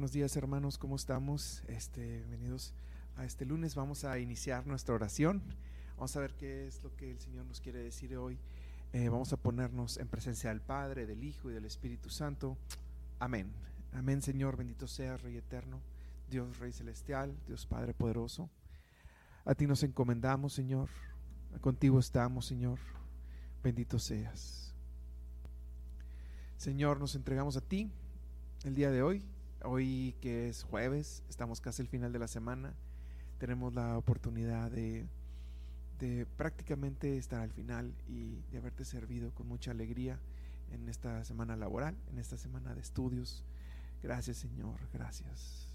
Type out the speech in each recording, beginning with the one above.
Buenos días hermanos, ¿cómo estamos? Este, bienvenidos a este lunes. Vamos a iniciar nuestra oración. Vamos a ver qué es lo que el Señor nos quiere decir hoy. Eh, vamos a ponernos en presencia del Padre, del Hijo y del Espíritu Santo. Amén. Amén Señor, bendito seas Rey eterno, Dios Rey celestial, Dios Padre poderoso. A ti nos encomendamos Señor, contigo estamos Señor, bendito seas. Señor, nos entregamos a ti el día de hoy Hoy que es jueves, estamos casi al final de la semana, tenemos la oportunidad de, prácticamente estar al final y de haberte servido con mucha alegría en esta semana laboral, en esta semana de estudios. Gracias Señor, gracias.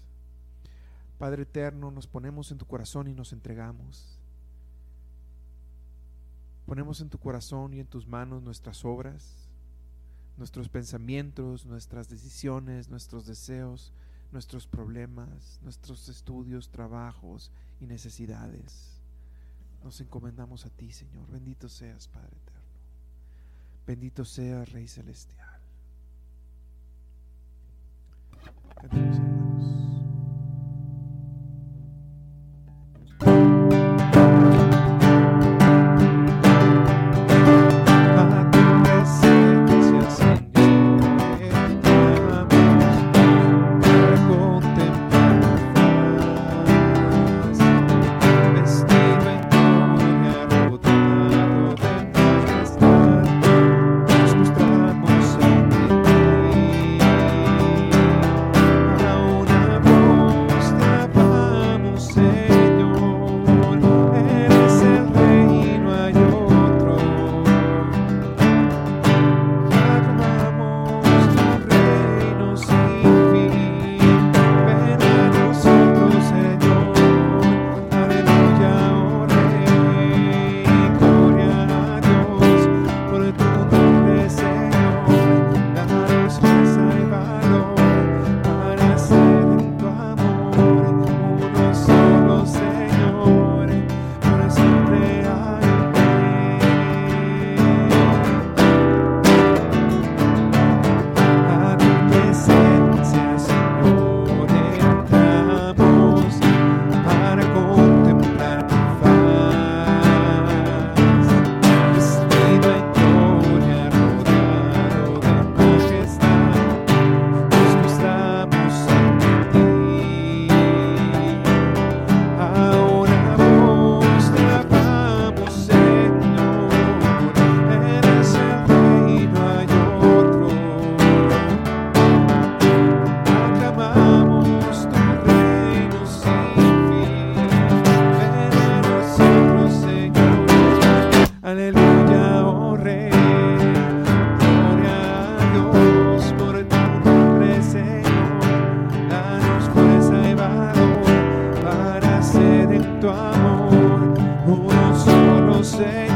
Padre eterno, nos ponemos en tu corazón y nos entregamos. Ponemos en tu corazón y en tus manos nuestras obras, nuestros pensamientos, nuestras decisiones, nuestros deseos, nuestros problemas, nuestros estudios, trabajos y necesidades. Nos encomendamos a ti, Señor. Bendito seas, Padre eterno. Bendito seas, Rey celestial. tu amor, uno solo Señor.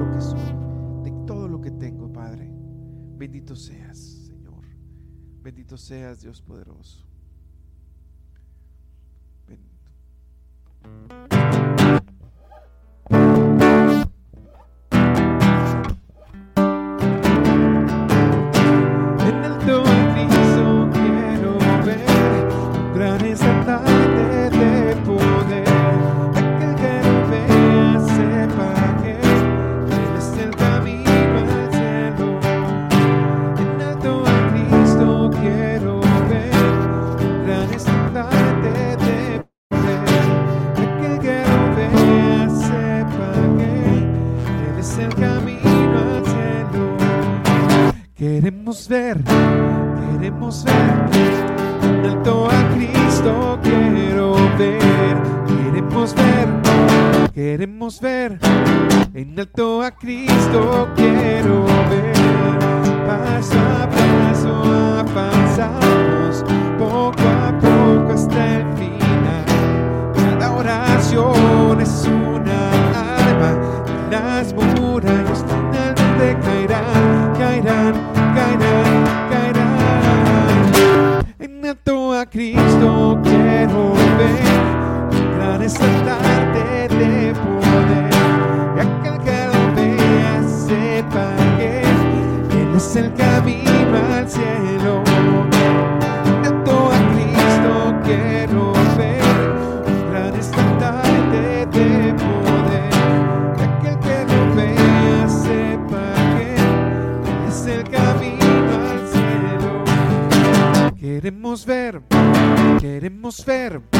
Cristo sfeer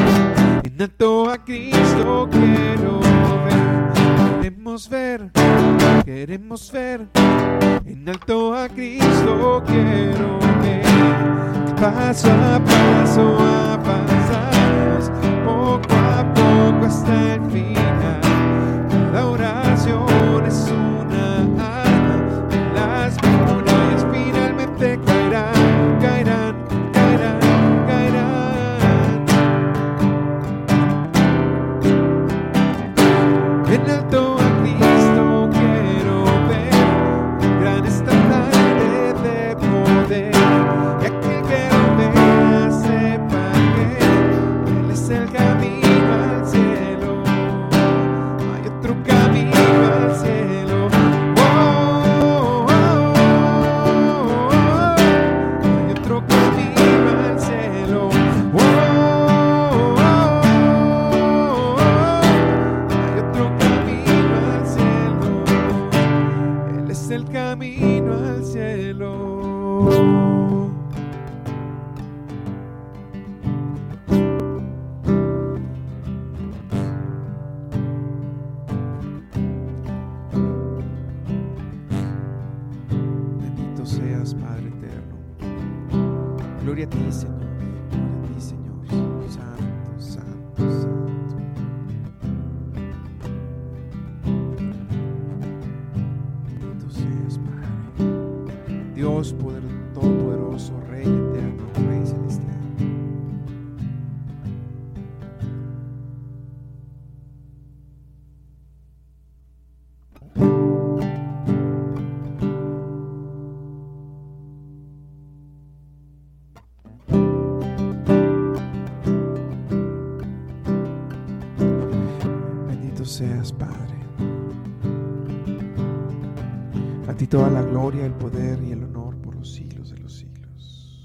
toda la gloria, el poder y el honor por los siglos de los siglos.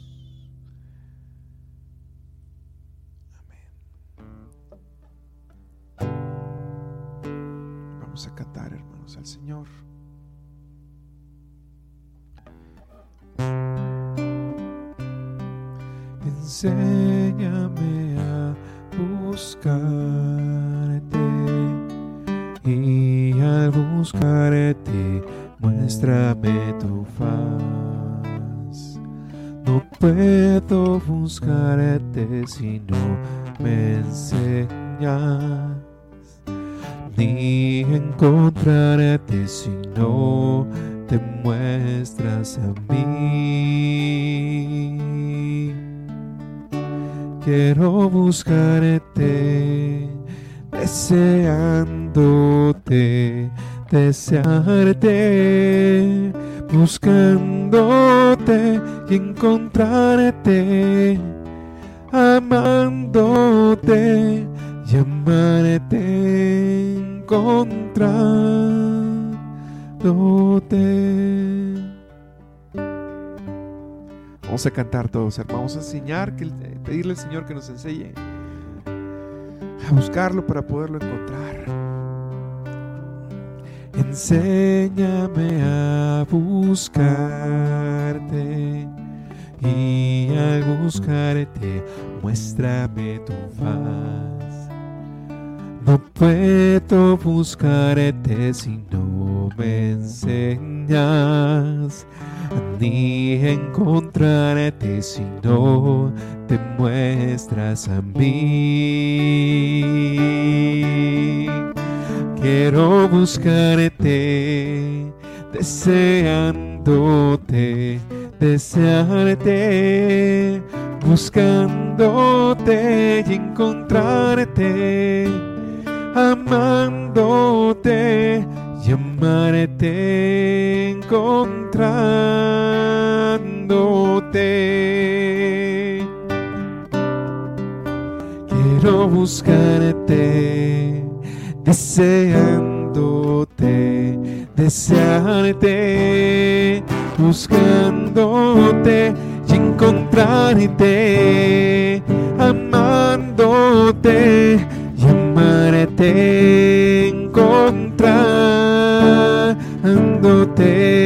Amén. Vamos a cantar, hermanos, al Señor. Enséñame a buscarte y al buscar Muéstrame tu faz. No puedo buscarte si no me enseñas, ni encontrarte si no te muestras a mí. Quiero buscarte, deseándote desearte, buscándote y encontrarte, amándote y amarte, encontrándote. Vamos a cantar todos, hermanos. Vamos a enseñar, que, eh, pedirle al Señor que nos enseñe a buscarlo para poderlo encontrar. Enséñame a buscarte y al buscarte muéstrame tu faz. No puedo buscarte si no me enseñas, ni encontrarte si no te muestras a mí. Quiero buscarte, deseándote, desearte, buscándote y encontrarte, amándote y amarte, encontrándote. Quiero buscarte, deseándote, desearte, buscándote y encontrarte, amándote y amarte, encontrándote.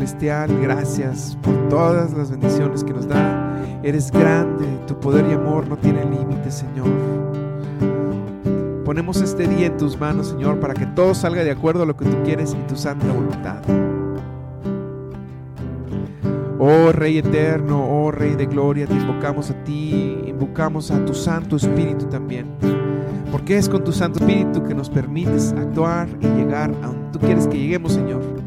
Celestial, gracias por todas las bendiciones que nos da. Eres grande, tu poder y amor no tienen límites, Señor. Ponemos este día en tus manos, Señor, para que todo salga de acuerdo a lo que tú quieres y tu santa voluntad. Oh Rey eterno, oh Rey de gloria, te invocamos a ti, invocamos a tu Santo Espíritu también. Porque es con tu Santo Espíritu que nos permites actuar y llegar a donde tú quieres que lleguemos, Señor.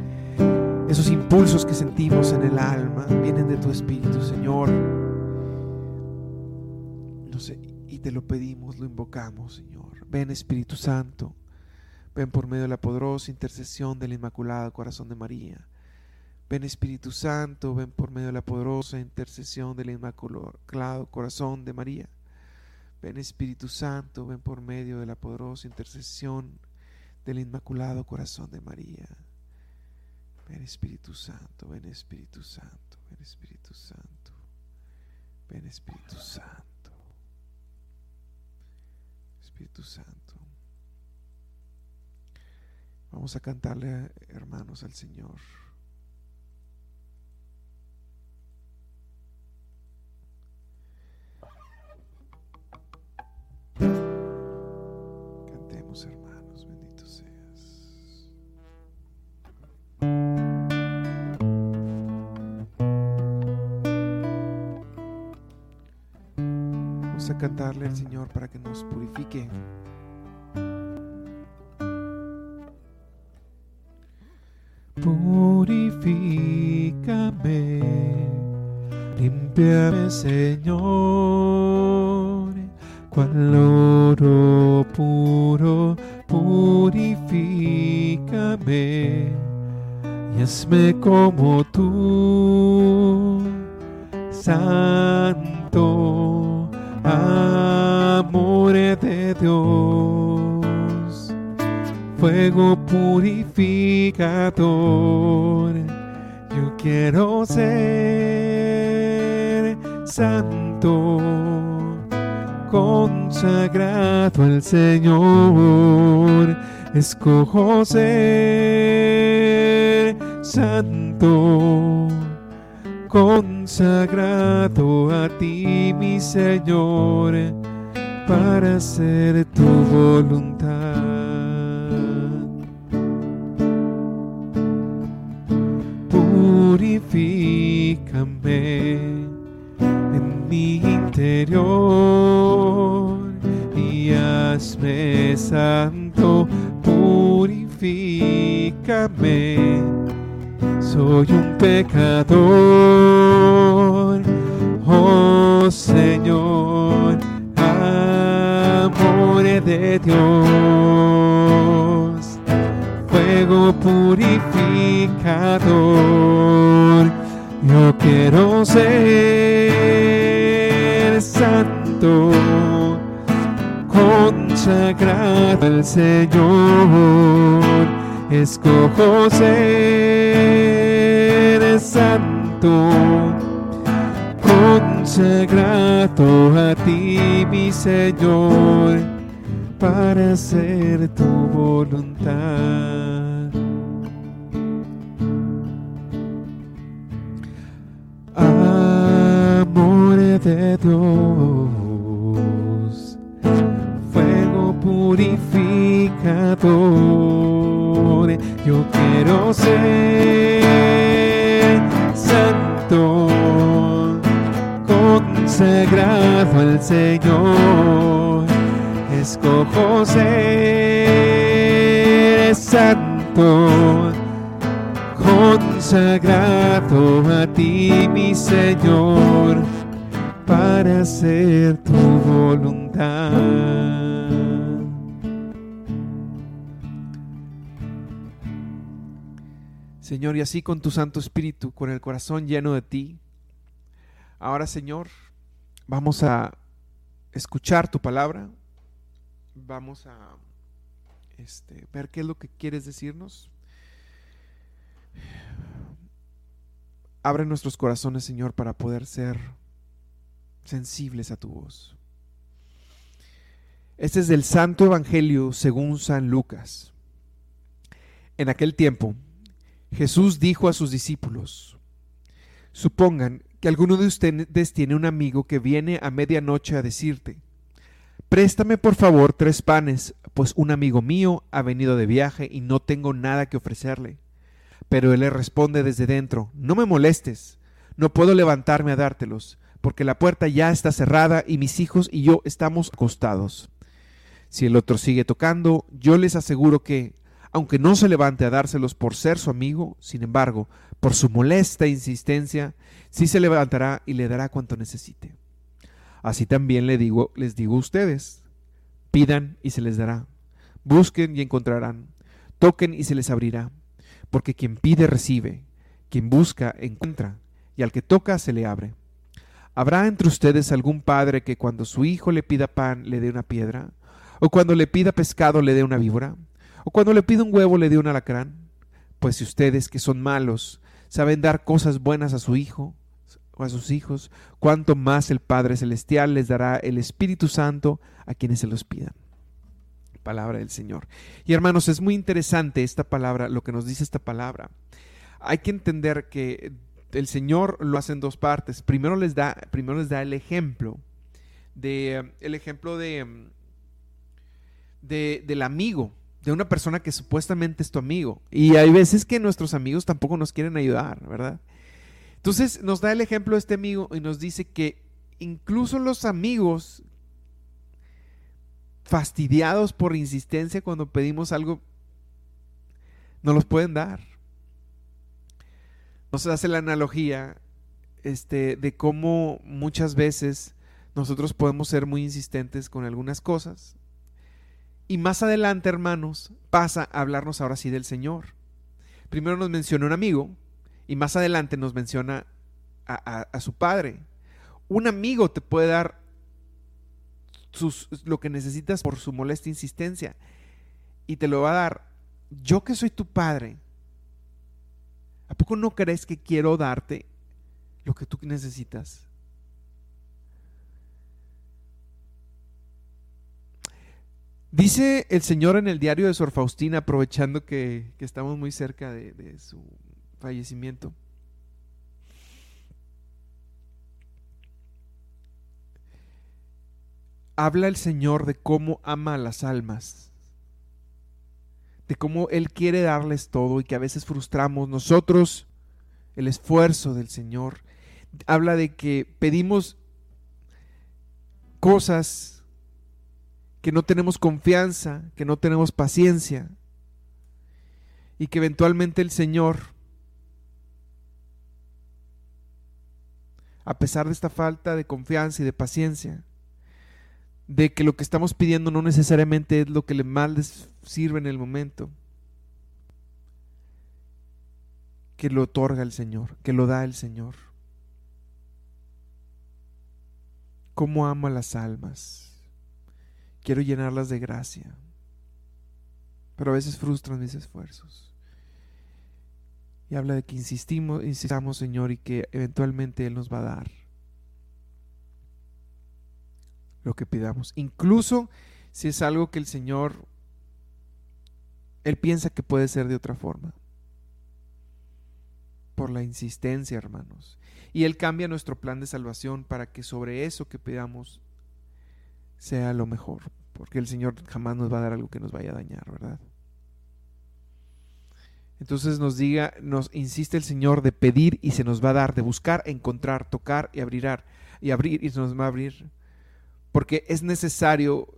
Esos impulsos que sentimos en el alma vienen de tu Espíritu, Señor. Y te lo pedimos, lo invocamos, Señor. Ven Espíritu Santo, ven por medio de la poderosa intercesión del Inmaculado Corazón de María. Ven Espíritu Santo, ven por medio de la poderosa intercesión del Inmaculado Corazón de María. Ven Espíritu Santo, ven por medio de la poderosa intercesión del Inmaculado Corazón de María. Ven Espíritu Santo, ven Espíritu Santo, ven Espíritu Santo, ven Espíritu Santo. Espíritu Santo. Vamos a cantarle, hermanos, al Señor. Cantarle al Señor para que nos purifique. Purifícame, limpiame, Señor, cual oro puro, purifícame y hazme como tú, fuego purificador. Yo quiero ser santo, consagrado al Señor. Escojo ser santo, consagrado a ti, mi Señor, para hacer tu voluntad. Purifícame en mi interior y hazme santo, purifícame. Soy un pecador, oh Señor, amor de Dios fuego purificador. Quiero ser santo, consagrado al Señor. Escojo ser santo, consagrado a ti, mi Señor para hacer tu voluntad. De Dios, fuego purificador. Yo quiero ser santo, consagrado al Señor. Escojo ser santo consagrado a ti, mi Señor, para hacer tu voluntad. Señor, y así con tu Santo Espíritu, con el corazón lleno de ti, ahora Señor, vamos a escuchar tu palabra, vamos a este, ver qué es lo que quieres decirnos. Abre nuestros corazones, Señor, para poder ser sensibles a tu voz. Este es del Santo Evangelio según San Lucas. En aquel tiempo, Jesús dijo a sus discípulos, supongan que alguno de ustedes tiene un amigo que viene a medianoche a decirte, préstame por favor tres panes, pues un amigo mío ha venido de viaje y no tengo nada que ofrecerle. Pero él le responde desde dentro, no me molestes, no puedo levantarme a dártelos, porque la puerta ya está cerrada y mis hijos y yo estamos acostados. Si el otro sigue tocando, yo les aseguro que, aunque no se levante a dárselos por ser su amigo, sin embargo, por su molesta insistencia, sí se levantará y le dará cuanto necesite. Así también digo, les digo a ustedes, pidan y se les dará, busquen y encontrarán, toquen y se les abrirá porque quien pide recibe, quien busca encuentra, y al que toca se le abre. ¿Habrá entre ustedes algún padre que cuando su hijo le pida pan le dé una piedra? ¿O cuando le pida pescado le dé una víbora? ¿O cuando le pida un huevo le dé un alacrán? Pues si ustedes, que son malos, saben dar cosas buenas a su hijo o a sus hijos, cuánto más el Padre Celestial les dará el Espíritu Santo a quienes se los pidan palabra del Señor. Y hermanos, es muy interesante esta palabra, lo que nos dice esta palabra. Hay que entender que el Señor lo hace en dos partes. Primero les da, primero les da el ejemplo de el ejemplo de, de del amigo, de una persona que supuestamente es tu amigo. Y hay veces que nuestros amigos tampoco nos quieren ayudar, ¿verdad? Entonces nos da el ejemplo de este amigo y nos dice que incluso los amigos fastidiados por insistencia cuando pedimos algo, no los pueden dar. Nos hace la analogía este, de cómo muchas veces nosotros podemos ser muy insistentes con algunas cosas. Y más adelante, hermanos, pasa a hablarnos ahora sí del Señor. Primero nos menciona un amigo y más adelante nos menciona a su padre. Un amigo te puede dar lo que necesitas por su molesta insistencia. Y te lo va a dar. Yo que soy tu padre, ¿a poco no crees que quiero darte lo que tú necesitas? Dice el Señor en el diario de Sor Faustina, aprovechando que, estamos muy cerca de su fallecimiento. habla el Señor de cómo ama a las almas, de cómo Él quiere darles todo y que a veces frustramos nosotros el esfuerzo del Señor. Habla de que pedimos cosas que no tenemos confianza, que no tenemos paciencia y que eventualmente el Señor, a pesar de esta falta de confianza y de paciencia, de que lo que estamos pidiendo no necesariamente es lo que le más les sirve en el momento. Que lo otorga el Señor, que lo da el Señor. Cómo amo a las almas. Quiero llenarlas de gracia. Pero a veces frustran mis esfuerzos. Y habla de que insistimos, insistamos, Señor, y que eventualmente Él nos va a dar lo que pidamos. Incluso si es algo que el Señor, Él piensa que puede ser de otra forma. por la insistencia, hermanos. Y Él cambia nuestro plan de salvación para que sobre eso que pidamos sea lo mejor. Porque el Señor jamás nos va a dar algo que nos vaya a dañar, ¿verdad? Entonces nos diga, nos insiste el Señor de pedir y se nos va a dar, de buscar, encontrar, tocar y abrir, y abrir y se nos va a abrir. Porque es necesario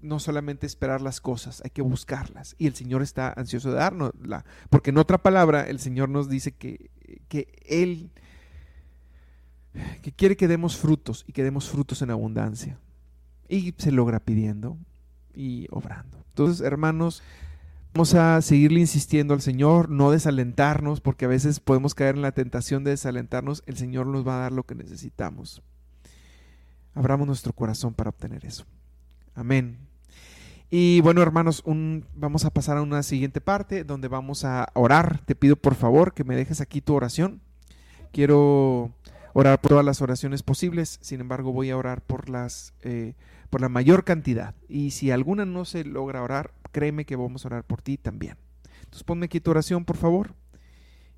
no solamente esperar las cosas, hay que buscarlas. Y el Señor está ansioso de darnosla. Porque en otra palabra, el Señor nos dice que, que Él que quiere que demos frutos y que demos frutos en abundancia. Y se logra pidiendo y obrando. Entonces, hermanos, vamos a seguirle insistiendo al Señor, no desalentarnos, porque a veces podemos caer en la tentación de desalentarnos. El Señor nos va a dar lo que necesitamos. Abramos nuestro corazón para obtener eso. Amén. Y bueno, hermanos, vamos a pasar a una siguiente parte donde vamos a orar. Te pido por favor que me dejes aquí tu oración. Quiero orar por todas las oraciones posibles, sin embargo voy a orar por las eh, por la mayor cantidad. Y si alguna no se logra orar, créeme que vamos a orar por ti también. Entonces ponme aquí tu oración, por favor.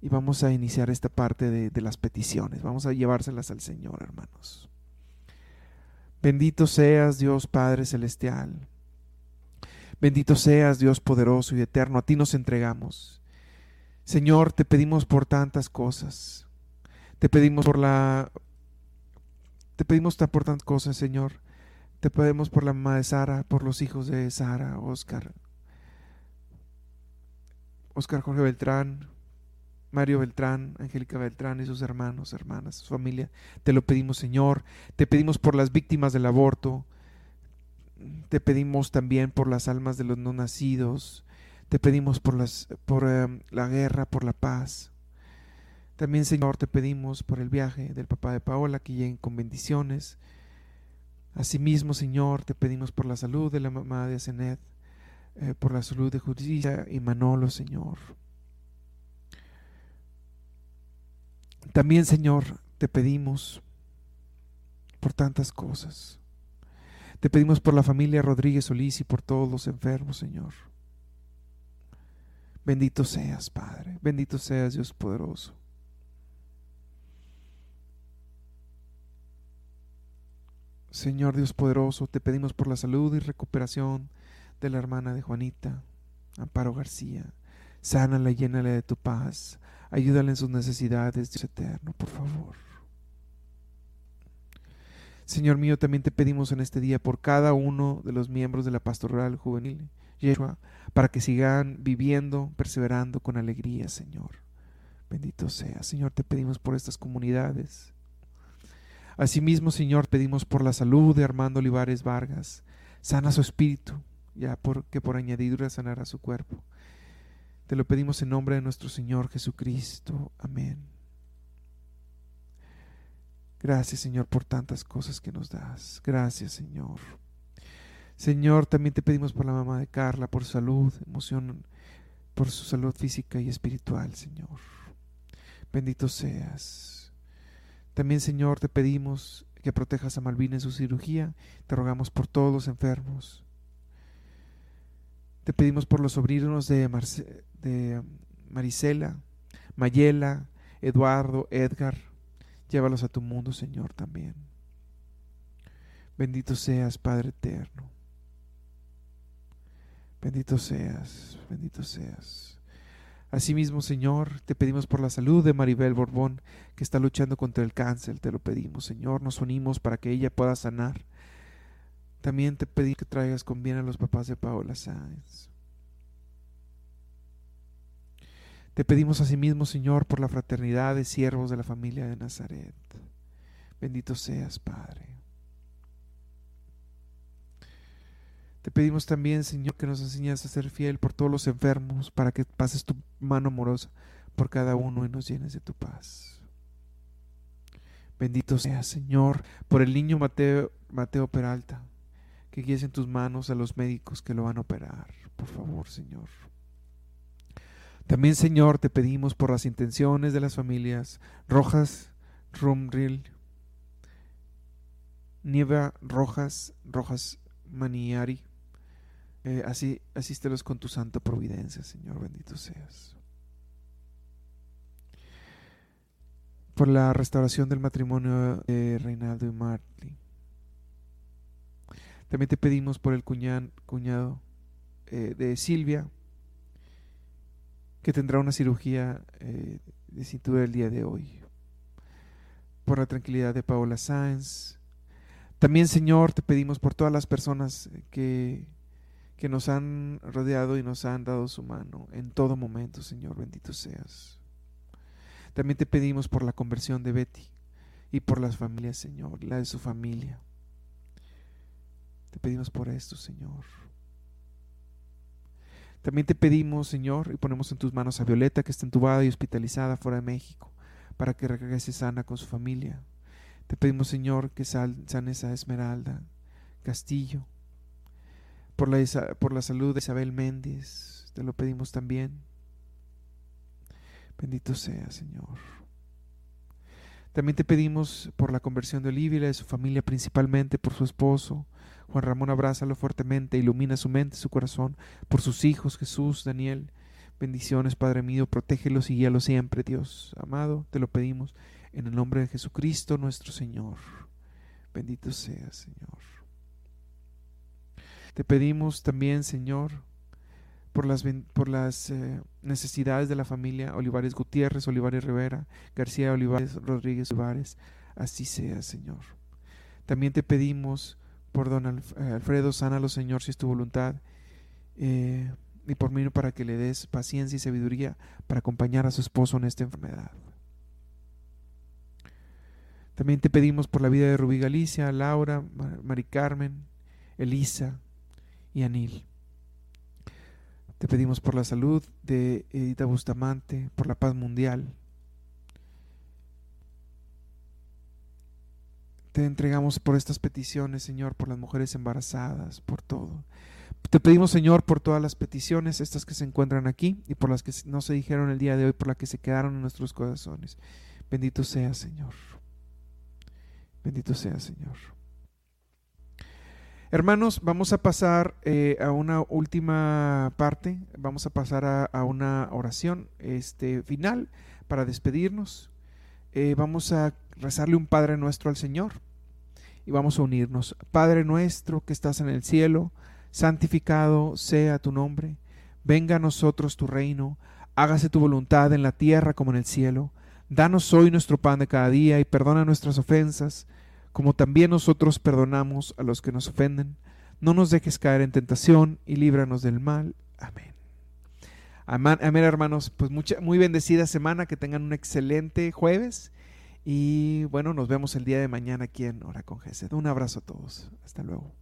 Y vamos a iniciar esta parte de, de las peticiones. Vamos a llevárselas al Señor, hermanos. Bendito seas, Dios Padre Celestial. Bendito seas, Dios poderoso y eterno. A ti nos entregamos. Señor, te pedimos por tantas cosas. Te pedimos por la... Te pedimos por tantas cosas, Señor. Te pedimos por la mamá de Sara, por los hijos de Sara, Oscar. Oscar Jorge Beltrán, Mario Beltrán, Angélica Beltrán y sus hermanos, hermanas, su familia. Te lo pedimos, Señor. Te pedimos por las víctimas del aborto. Te pedimos también por las almas de los no nacidos. Te pedimos por, las, por eh, la guerra, por la paz. También, Señor, te pedimos por el viaje del papá de Paola, que lleguen con bendiciones. Asimismo, Señor, te pedimos por la salud de la mamá de Asenet, eh, por la salud de Justicia y Manolo, Señor. También, Señor, te pedimos por tantas cosas. Te pedimos por la familia Rodríguez Solís y por todos los enfermos, Señor. Bendito seas, Padre. Bendito seas, Dios poderoso. Señor Dios poderoso, te pedimos por la salud y recuperación de la hermana de Juanita, Amparo García. Sánala y llénala de tu paz. Ayúdale en sus necesidades, Dios eterno, por favor. Señor mío, también te pedimos en este día por cada uno de los miembros de la pastoral juvenil, Yeshua, para que sigan viviendo, perseverando con alegría, Señor. Bendito sea. Señor, te pedimos por estas comunidades Asimismo, Señor, pedimos por la salud de Armando Olivares Vargas. Sana su espíritu, ya porque por añadidura sanará su cuerpo. Te lo pedimos en nombre de nuestro Señor Jesucristo. Amén. Gracias, Señor, por tantas cosas que nos das. Gracias, Señor. Señor, también te pedimos por la mamá de Carla, por salud, emoción, por su salud física y espiritual, Señor. Bendito seas. También, Señor, te pedimos que protejas a Malvina en su cirugía. Te rogamos por todos los enfermos. Te pedimos por los sobrinos de, de Marisela, Mayela, Eduardo, Edgar. Llévalos a tu mundo, Señor, también. Bendito seas, Padre eterno. Bendito seas, bendito seas. Asimismo, Señor, te pedimos por la salud de Maribel Borbón, que está luchando contra el cáncer. Te lo pedimos, Señor. Nos unimos para que ella pueda sanar. También te pedí que traigas con bien a los papás de Paola Sáenz. Te pedimos asimismo, Señor, por la fraternidad de siervos de la familia de Nazaret. Bendito seas, Padre. Te pedimos también, Señor, que nos enseñes a ser fiel por todos los enfermos, para que pases tu mano amorosa por cada uno y nos llenes de tu paz. Bendito sea, Señor, por el niño Mateo, Mateo Peralta, que guíes en tus manos a los médicos que lo van a operar. Por favor, Señor. También, Señor, te pedimos por las intenciones de las familias Rojas, Rumril, Nieva Rojas, Rojas Maniari, eh, así, asístelos con tu santa providencia, Señor, bendito seas. por la restauración del matrimonio de Reinaldo y Marley. También te pedimos por el cuñado eh, de Silvia, que tendrá una cirugía eh, de cintura el día de hoy. Por la tranquilidad de Paola Sáenz. También, Señor, te pedimos por todas las personas que, que nos han rodeado y nos han dado su mano en todo momento, Señor, bendito seas. También te pedimos por la conversión de Betty y por las familias, Señor, la de su familia. Te pedimos por esto, Señor. También te pedimos, Señor, y ponemos en tus manos a Violeta, que está entubada y hospitalizada fuera de México, para que regrese sana con su familia. Te pedimos, Señor, que sanes a Esmeralda Castillo, por la, por la salud de Isabel Méndez, te lo pedimos también. Bendito sea, Señor. También te pedimos por la conversión de Olivia y de su familia, principalmente por su esposo, Juan Ramón, abrázalo fuertemente, ilumina su mente, su corazón, por sus hijos, Jesús, Daniel. Bendiciones, Padre mío, protégelos y guíalos siempre, Dios amado, te lo pedimos en el nombre de Jesucristo nuestro Señor. Bendito sea, Señor. Te pedimos también, Señor, por las, por las eh, necesidades de la familia Olivares Gutiérrez, Olivares Rivera, García Olivares, Rodríguez Olivares. Así sea, Señor. También te pedimos por don eh, Alfredo, sánalo Señor si es tu voluntad. Eh, y por mí para que le des paciencia y sabiduría para acompañar a su esposo en esta enfermedad. También te pedimos por la vida de Rubí Galicia, Laura, Mari Carmen, Elisa y Anil. Te pedimos por la salud de Edita Bustamante, por la paz mundial, Te entregamos por estas peticiones, Señor, por las mujeres embarazadas, por todo. Te pedimos, Señor, por todas las peticiones, estas que se encuentran aquí y por las que no se dijeron el día de hoy, por las que se quedaron en nuestros corazones. Bendito sea, Señor. Bendito sea, Señor. Hermanos, vamos a pasar eh, a una última parte, vamos a pasar a, una oración este, final para despedirnos. Eh, vamos a rezarle un Padre nuestro al Señor y vamos a unirnos. Padre nuestro que estás en el cielo, santificado sea tu nombre, venga a nosotros tu reino, hágase tu voluntad en la tierra como en el cielo. Danos hoy nuestro pan de cada día y perdona nuestras ofensas, como también nosotros perdonamos a los que nos ofenden. No nos dejes caer en tentación y líbranos del mal. Amén. Amén, hermanos. Pues mucha, muy bendecida semana, que tengan un excelente jueves y bueno, nos vemos el día de mañana aquí en Hora con Un abrazo a todos. Hasta luego.